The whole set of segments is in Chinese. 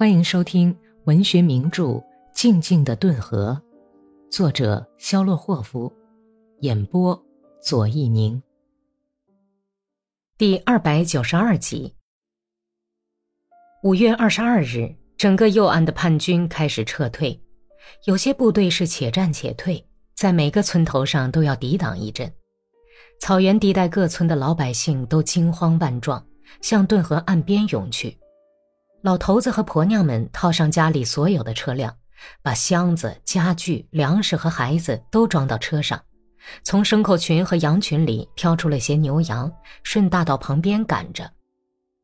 欢迎收听文学名著《静静的顿河》，作者肖洛霍夫，演播左一宁。第二百九十二集。五月二十二日，整个右岸的叛军开始撤退，有些部队是且战且退，在每个村头上都要抵挡一阵。草原地带各村的老百姓都惊慌万状，向顿河岸边涌去。老头子和婆娘们套上家里所有的车辆，把箱子、家具、粮食和孩子都装到车上，从牲口群和羊群里挑出了些牛羊，顺大道旁边赶着。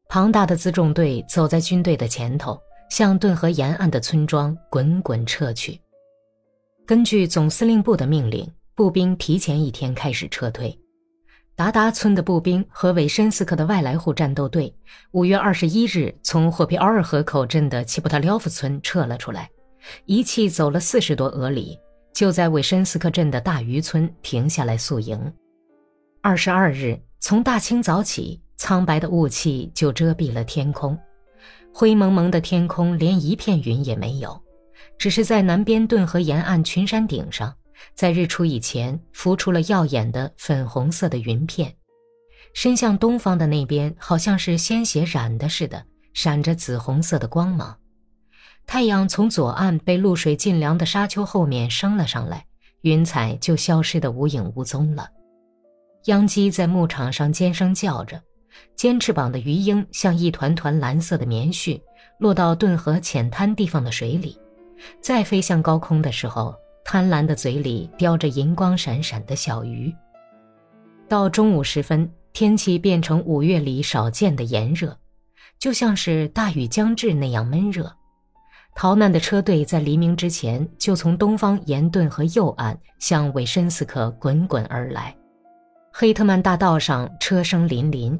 庞大的辎重队走在军队的前头，向顿河沿岸的村庄滚滚撤去。根据总司令部的命令，步兵提前一天开始撤退。达达村的步兵和韦申斯克的外来户战斗队，五月二十一日从霍皮奥尔河口镇的齐布特廖夫村撤了出来，一气走了四十多俄里，就在韦申斯克镇的大渔村停下来宿营。二十二日，从大清早起，苍白的雾气就遮蔽了天空，灰蒙蒙的天空连一片云也没有，只是在南边顿河沿岸群山顶上。在日出以前，浮出了耀眼的粉红色的云片，伸向东方的那边，好像是鲜血染的似的，闪着紫红色的光芒。太阳从左岸被露水浸凉的沙丘后面升了上来，云彩就消失得无影无踪了。秧鸡在牧场上尖声叫着，尖翅膀的鱼鹰像一团团蓝色的棉絮，落到顿河浅滩地方的水里，再飞向高空的时候。贪婪的嘴里叼着银光闪闪的小鱼。到中午时分，天气变成五月里少见的炎热，就像是大雨将至那样闷热。逃难的车队在黎明之前就从东方沿顿河右岸向韦申斯克滚滚而来。黑特曼大道上车声林林，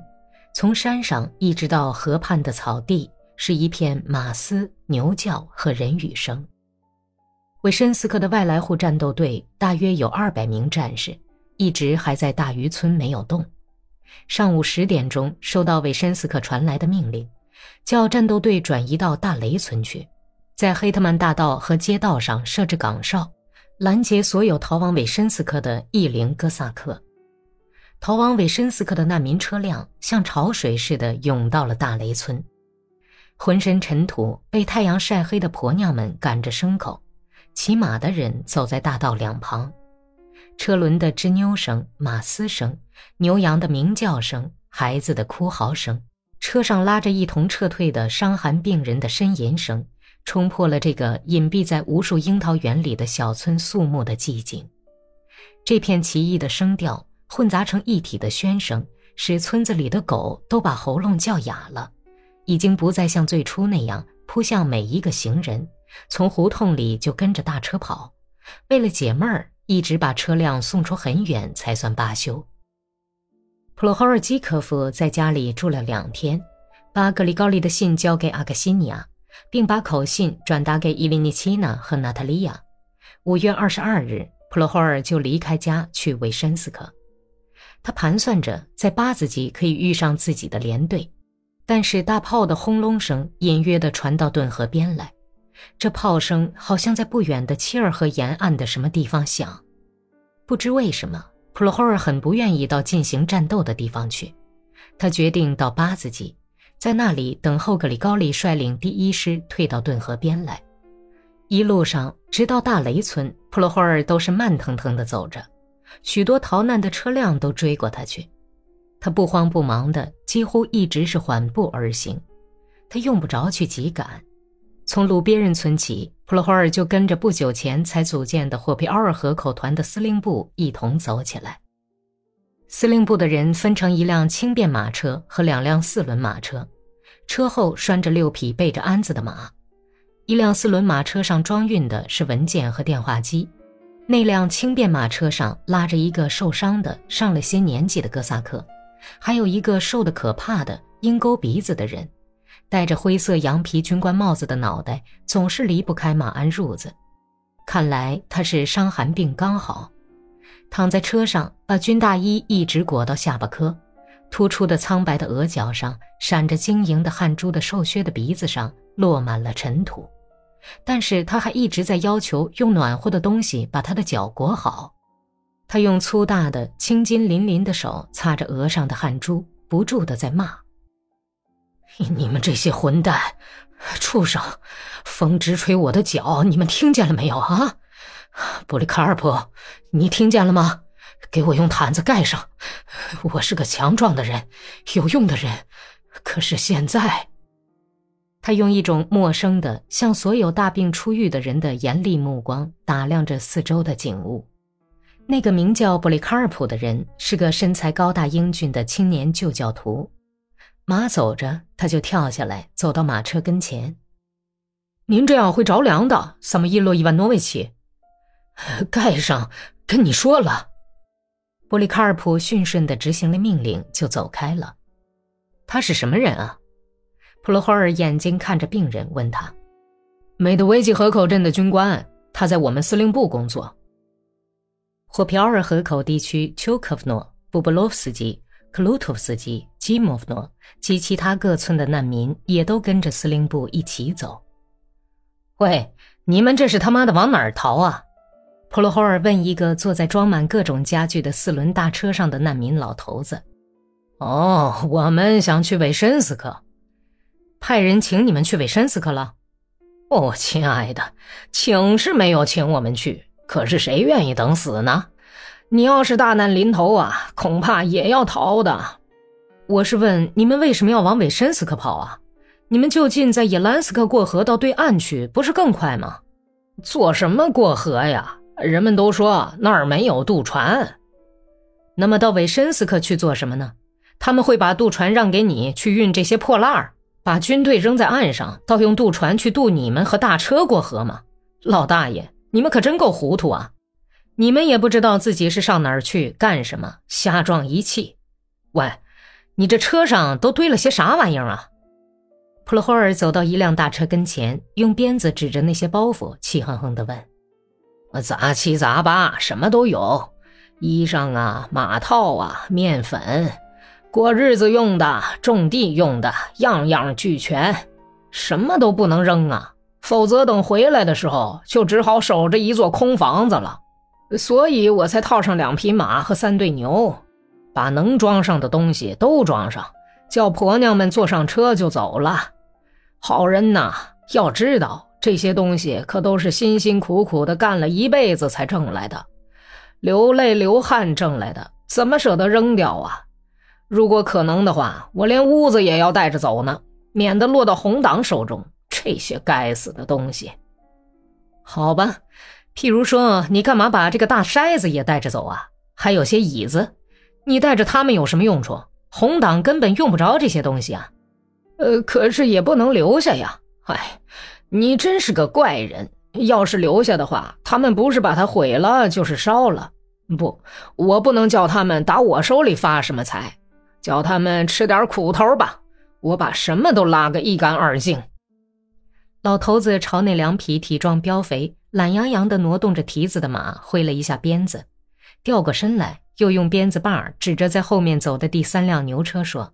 从山上一直到河畔的草地是一片马嘶、牛叫和人语声。韦申斯克的外来户战斗队大约有二百名战士，一直还在大渔村没有动。上午十点钟，收到韦申斯克传来的命令，叫战斗队转移到大雷村去，在黑特曼大道和街道上设置岗哨，拦截所有逃往韦申斯克的异灵哥萨克。逃往韦申斯克的难民车辆像潮水似的涌到了大雷村，浑身尘土、被太阳晒黑的婆娘们赶着牲口。骑马的人走在大道两旁，车轮的吱扭声、马嘶声、牛羊的鸣叫声、孩子的哭嚎声，车上拉着一同撤退的伤寒病人的呻吟声，冲破了这个隐蔽在无数樱桃园里的小村肃穆的寂静。这片奇异的声调混杂成一体的喧声，使村子里的狗都把喉咙叫哑了，已经不再像最初那样扑向每一个行人。从胡同里就跟着大车跑，为了解闷儿，一直把车辆送出很远才算罢休。普罗霍尔基科夫在家里住了两天，把格里高利的信交给阿克西尼亚，并把口信转达给伊琳尼奇娜和娜塔莉亚。五月二十二日，普罗霍尔就离开家去维申斯克。他盘算着在八子集可以遇上自己的连队，但是大炮的轰隆声隐约地传到顿河边来。这炮声好像在不远的切尔河沿岸的什么地方响，不知为什么，普罗霍尔很不愿意到进行战斗的地方去。他决定到巴兹基，在那里等候格里高利率领第一师退到顿河边来。一路上直到大雷村，普罗霍尔都是慢腾腾地走着，许多逃难的车辆都追过他去。他不慌不忙的，几乎一直是缓步而行。他用不着去急赶。从鲁别人村起，普罗霍尔就跟着不久前才组建的霍皮奥尔河口团的司令部一同走起来。司令部的人分成一辆轻便马车和两辆四轮马车，车后拴着六匹背着鞍子的马。一辆四轮马车上装运的是文件和电话机，那辆轻便马车上拉着一个受伤的、上了些年纪的哥萨克，还有一个瘦得可怕的鹰钩鼻子的人。戴着灰色羊皮军官帽子的脑袋总是离不开马鞍褥子，看来他是伤寒病刚好。躺在车上，把军大衣一直裹到下巴颏，突出的苍白的额角上，闪着晶莹的汗珠的瘦削的鼻子上落满了尘土，但是他还一直在要求用暖和的东西把他的脚裹好。他用粗大的青筋淋淋的手擦着额上的汗珠，不住的在骂：“你们这些混蛋，畜生！风直吹我的脚，你们听见了没有啊？布里卡尔普，你听见了吗？”给我用毯子盖上。我是个强壮的人，有用的人。可是现在，他用一种陌生的、像所有大病初愈的人的严厉目光打量着四周的景物。那个名叫布里卡尔普的人是个身材高大英俊的青年旧教徒。马走着，他就跳下来，走到马车跟前。您这样会着凉的，萨姆伊洛伊万诺维奇。盖上，跟你说了。波利卡尔普驯顺地执行了命令，就走开了。他是什么人啊？普罗霍尔眼睛看着病人，问他：“美德维基河口镇的军官，他在我们司令部工作。”霍皮奥尔河口地区丘科夫诺、布布洛夫斯基、克鲁托夫斯基、基莫夫诺及其他各村的难民也都跟着司令部一起走。喂，你们这是他妈的往哪儿逃啊？普罗霍尔问一个坐在装满各种家具的四轮大车上的难民老头子：“哦，我们想去韦申斯克，派人请你们去韦申斯克了。哦，亲爱的，请是没有请我们去，可是谁愿意等死呢？你要是大难临头啊，恐怕也要逃的。我是问你们为什么要往韦申斯克跑啊？你们就近在野兰斯克过河到对岸去，不是更快吗？做什么过河呀？”人们都说那儿没有渡船，那么到韦申斯克去做什么呢？他们会把渡船让给你去运这些破烂儿，把军队扔在岸上，倒用渡船去渡你们和大车过河吗？老大爷，你们可真够糊涂啊！你们也不知道自己是上哪儿去干什么，瞎撞一气。喂，你这车上都堆了些啥玩意儿啊？普罗霍尔走到一辆大车跟前，用鞭子指着那些包袱，气哼哼地问。杂七杂八，什么都有，衣裳啊，马套啊，面粉，过日子用的，种地用的，样样俱全，什么都不能扔啊，否则等回来的时候，就只好守着一座空房子了。所以我才套上两匹马和三对牛，把能装上的东西都装上，叫婆娘们坐上车就走了。好人呐，要知道。这些东西可都是辛辛苦苦的干了一辈子才挣来的，流泪流汗挣来的，怎么舍得扔掉啊？如果可能的话，我连屋子也要带着走呢，免得落到红党手中。这些该死的东西。好吧，譬如说，你干嘛把这个大筛子也带着走啊？还有些椅子，你带着它们有什么用处？红党根本用不着这些东西啊。呃，可是也不能留下呀。哎。你真是个怪人！要是留下的话，他们不是把它毁了，就是烧了。不，我不能叫他们打我手里发什么财，叫他们吃点苦头吧。我把什么都拉个一干二净。老头子朝那凉皮体壮膘肥、懒洋洋的挪动着蹄子的马挥了一下鞭子，掉过身来，又用鞭子把指着在后面走的第三辆牛车说：“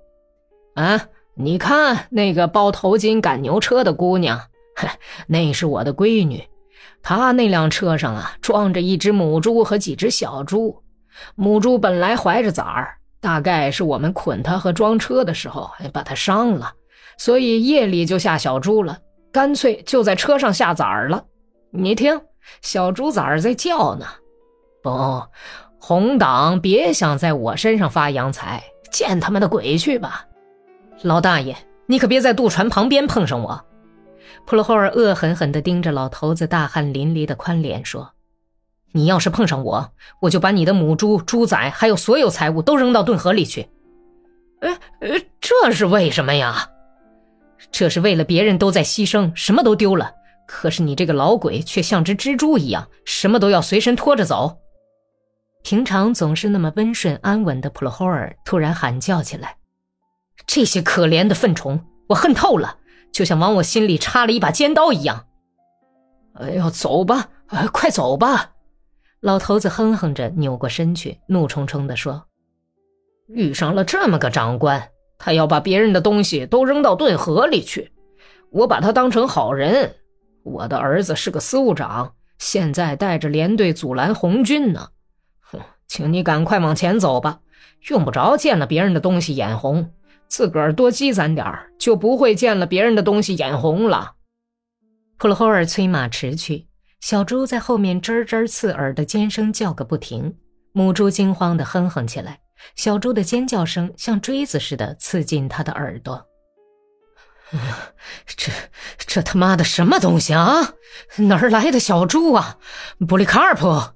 啊，你看那个包头巾赶牛车的姑娘。”那是我的闺女，她那辆车上啊，装着一只母猪和几只小猪。母猪本来怀着崽儿，大概是我们捆它和装车的时候，把它伤了，所以夜里就下小猪了，干脆就在车上下崽儿了。你听，小猪崽儿在叫呢。不，红党别想在我身上发洋财，见他们的鬼去吧！老大爷，你可别在渡船旁边碰上我。普罗霍尔恶狠狠地盯着老头子大汗淋漓的宽脸说：“你要是碰上我，我就把你的母猪、猪仔还有所有财物都扔到顿河里去。”“呃呃，这是为什么呀？”“这是为了别人都在牺牲，什么都丢了，可是你这个老鬼却像只蜘蛛一样，什么都要随身拖着走。”平常总是那么温顺安稳的普罗霍尔突然喊叫起来：“这些可怜的粪虫，我恨透了！”就像往我心里插了一把尖刀一样。哎呦，走吧，快走吧！老头子哼哼着，扭过身去，怒冲冲地说：“遇上了这么个长官，他要把别人的东西都扔到顿河里去。我把他当成好人。我的儿子是个司务长，现在带着连队阻拦红军呢。哼，请你赶快往前走吧，用不着见了别人的东西眼红，自个儿多积攒点儿就不会见了别人的东西眼红了。普罗霍尔催马驰去，小猪在后面吱吱刺耳的尖声叫个不停，母猪惊慌的哼哼起来，小猪的尖叫声像锥子似的刺进他的耳朵。这这他妈的什么东西啊？哪儿来的小猪啊？布里卡尔普！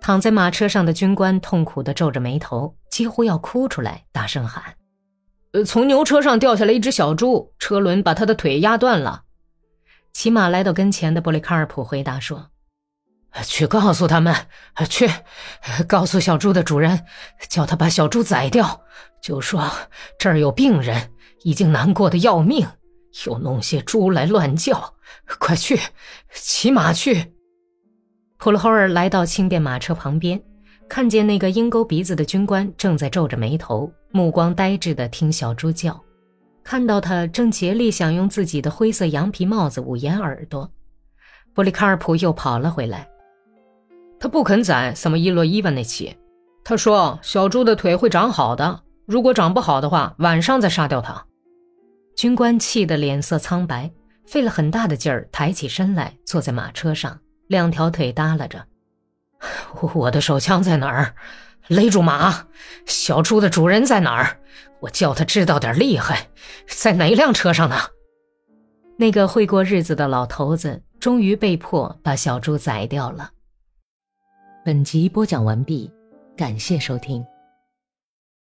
躺在马车上的军官痛苦的皱着眉头，几乎要哭出来，大声喊：“呃，从牛车上掉下来一只小猪，车轮把他的腿压断了。”骑马来到跟前的布里卡尔普回答说：“去告诉他们，去告诉小猪的主人，叫他把小猪宰掉，就说这儿有病人。”已经难过的要命，又弄些猪来乱叫，快去，骑马去。普罗霍尔来到轻便马车旁边，看见那个鹰钩鼻子的军官正在皱着眉头，目光呆滞的听小猪叫，看到他正竭力想用自己的灰色羊皮帽子捂严耳朵。布里卡尔普又跑了回来，他不肯宰萨么伊洛伊万那起，他说小猪的腿会长好的，如果长不好的话，晚上再杀掉它。军官气得脸色苍白，费了很大的劲儿抬起身来，坐在马车上，两条腿耷拉着。我的手枪在哪儿？勒住马！小猪的主人在哪儿？我叫他知道点厉害，在哪辆车上呢？那个会过日子的老头子终于被迫把小猪宰掉了。本集播讲完毕，感谢收听。